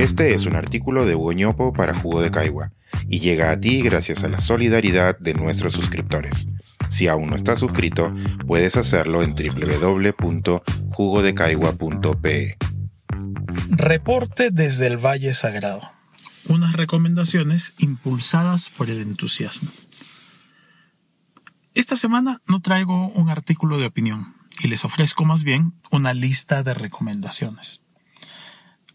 Este es un artículo de Hugo para Jugo de Caigua y llega a ti gracias a la solidaridad de nuestros suscriptores. Si aún no estás suscrito, puedes hacerlo en www.jugodecaigua.pe. Reporte desde el Valle Sagrado. Unas recomendaciones impulsadas por el entusiasmo. Esta semana no traigo un artículo de opinión y les ofrezco más bien una lista de recomendaciones.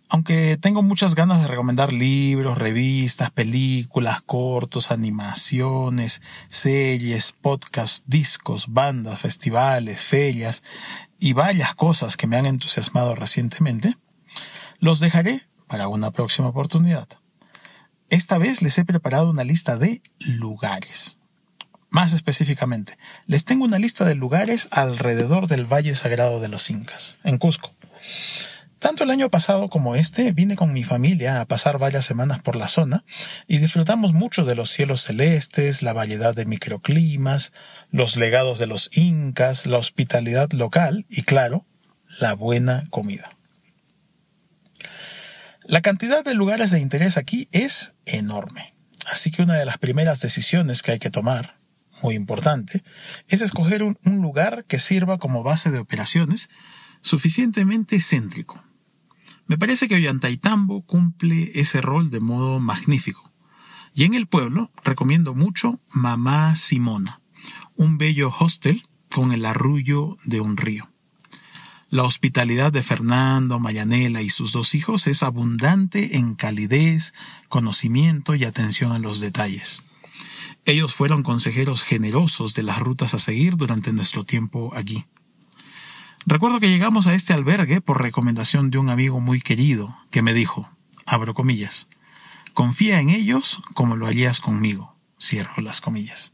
Aunque tengo muchas ganas de recomendar libros, revistas, películas, cortos, animaciones, series, podcasts, discos, bandas, festivales, ferias y varias cosas que me han entusiasmado recientemente, los dejaré para una próxima oportunidad. Esta vez les he preparado una lista de lugares. Más específicamente, les tengo una lista de lugares alrededor del Valle Sagrado de los Incas, en Cusco. Tanto el año pasado como este vine con mi familia a pasar varias semanas por la zona y disfrutamos mucho de los cielos celestes, la variedad de microclimas, los legados de los incas, la hospitalidad local y claro, la buena comida. La cantidad de lugares de interés aquí es enorme, así que una de las primeras decisiones que hay que tomar, muy importante, es escoger un, lugar que sirva como base de operaciones suficientemente céntrico me parece que Ollantaytambo cumple ese rol de modo magnífico. Y en el pueblo recomiendo mucho Mamá Simona, un bello hostel con el arrullo de un río. La hospitalidad de Fernando, Mayanela y sus dos hijos es abundante en calidez, conocimiento y atención a los detalles. Ellos fueron consejeros generosos de las rutas a seguir durante nuestro tiempo allí. Recuerdo que llegamos a este albergue por recomendación de un amigo muy querido que me dijo, abro comillas, confía en ellos como lo harías conmigo, cierro las comillas.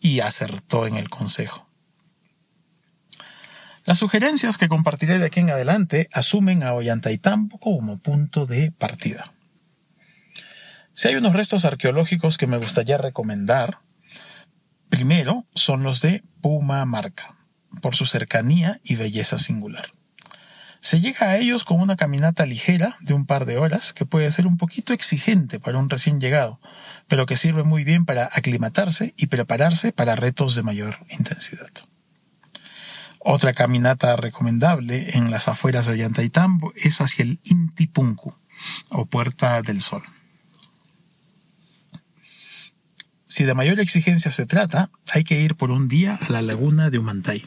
Y acertó en el consejo. Las sugerencias que compartiré de aquí en adelante asumen a Ollantaytambo como punto de partida. Si hay unos restos arqueológicos que me gustaría recomendar, primero son los de Puma Marca por su cercanía y belleza singular. Se llega a ellos con una caminata ligera de un par de horas que puede ser un poquito exigente para un recién llegado, pero que sirve muy bien para aclimatarse y prepararse para retos de mayor intensidad. Otra caminata recomendable en las afueras de Ollantaytambo es hacia el Intipunku, o Puerta del Sol. Si de mayor exigencia se trata, hay que ir por un día a la laguna de Humantay.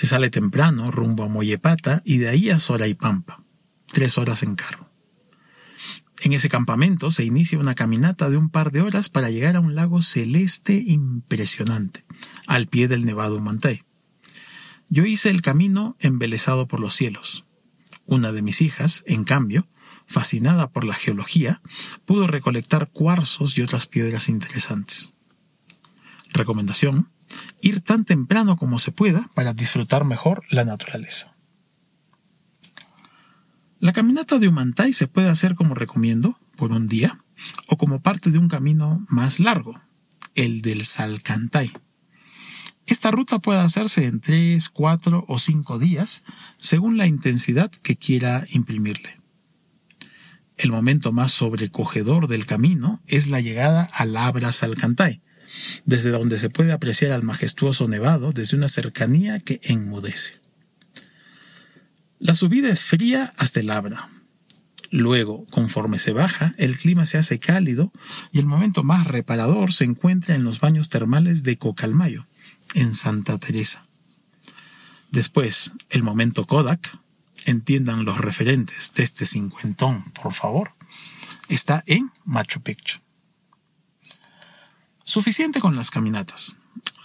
Se sale temprano rumbo a Moyepata y de ahí a Pampa, tres horas en carro. En ese campamento se inicia una caminata de un par de horas para llegar a un lago celeste impresionante, al pie del Nevado Mantay. Yo hice el camino embelesado por los cielos. Una de mis hijas, en cambio, fascinada por la geología, pudo recolectar cuarzos y otras piedras interesantes. Recomendación, ir tan temprano como se pueda para disfrutar mejor la naturaleza. La caminata de Humantay se puede hacer como recomiendo, por un día, o como parte de un camino más largo, el del Salcantay. Esta ruta puede hacerse en tres, cuatro o cinco días, según la intensidad que quiera imprimirle. El momento más sobrecogedor del camino es la llegada al Abra Salcantay, desde donde se puede apreciar al majestuoso nevado desde una cercanía que enmudece. La subida es fría hasta el Abra. Luego, conforme se baja, el clima se hace cálido y el momento más reparador se encuentra en los baños termales de Cocalmayo, en Santa Teresa. Después, el momento Kodak, entiendan los referentes de este cincuentón, por favor, está en Machu Picchu. Suficiente con las caminatas.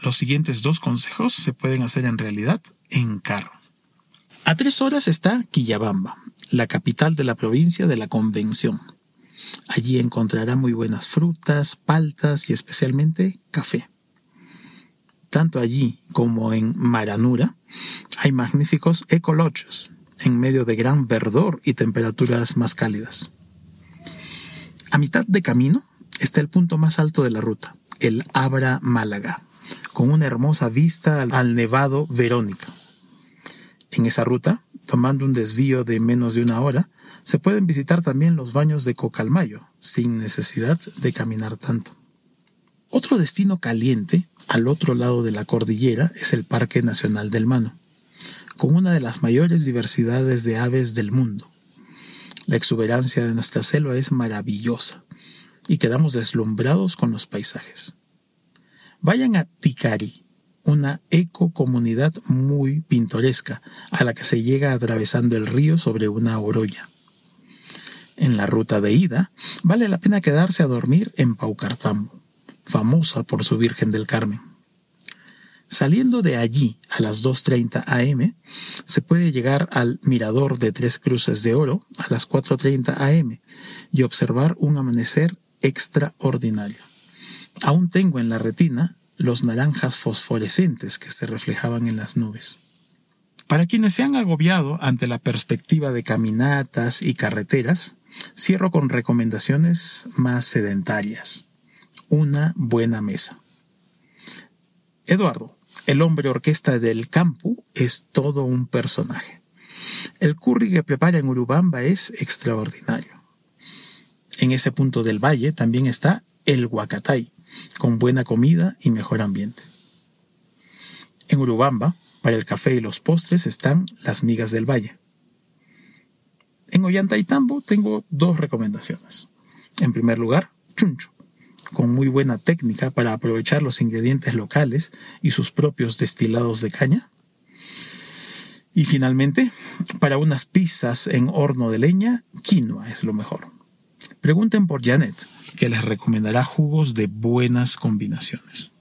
Los siguientes dos consejos se pueden hacer en realidad en carro. A tres horas está Quillabamba, la capital de la provincia de la Convención. Allí encontrará muy buenas frutas, paltas y especialmente café. Tanto allí como en Maranura hay magníficos ecologios, en medio de gran verdor y temperaturas más cálidas. A mitad de camino está el punto más alto de la ruta, el Abra Málaga, con una hermosa vista al Nevado Verónica. En esa ruta, tomando un desvío de menos de una hora, Se pueden visitar también los baños de Cocalmayo, sin necesidad de caminar tanto. Otro destino caliente, al otro lado de la cordillera, es el Parque Nacional del Mano, con una de las mayores diversidades de aves del mundo. La exuberancia de nuestra selva es maravillosa y quedamos deslumbrados con los paisajes. Vayan a Ticari, una ecocomunidad muy pintoresca, a la que se llega atravesando el río sobre una orolla. En la ruta de ida, vale la pena quedarse a dormir en Paucartambo, famosa por su Virgen del Carmen. Saliendo de allí a las 2.30 am, se puede llegar al Mirador de Tres Cruces de Oro a las 4.30 am y observar un amanecer extraordinario. Aún tengo en la retina los naranjas fosforescentes que se reflejaban en las nubes. Para quienes se han agobiado ante la perspectiva de caminatas y carreteras, cierro con recomendaciones más sedentarias. Una buena mesa. Eduardo, el hombre orquesta del campo, es todo un personaje. El curry que prepara en Urubamba es extraordinario. En ese punto del valle también está el Huacatay, con buena comida y mejor ambiente. En Urubamba, para el café y los postres, están las migas del valle. En Ollantaytambo tengo dos recomendaciones. En primer lugar, chuncho, con muy buena técnica para aprovechar los ingredientes locales y sus propios destilados de caña. Y finalmente, para unas pizzas en horno de leña, quinoa es lo mejor. Pregunten por Janet, que les recomendará jugos de buenas combinaciones.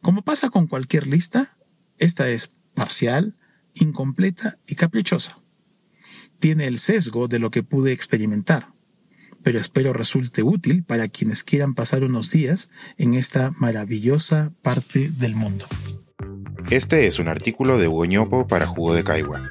Como pasa con cualquier lista, esta es parcial, incompleta y caprichosa. Tiene el sesgo de lo que pude experimentar, pero espero resulte útil para quienes quieran pasar unos días en esta maravillosa parte del mundo. Este es un artículo de Hugo para Jugo de Caigua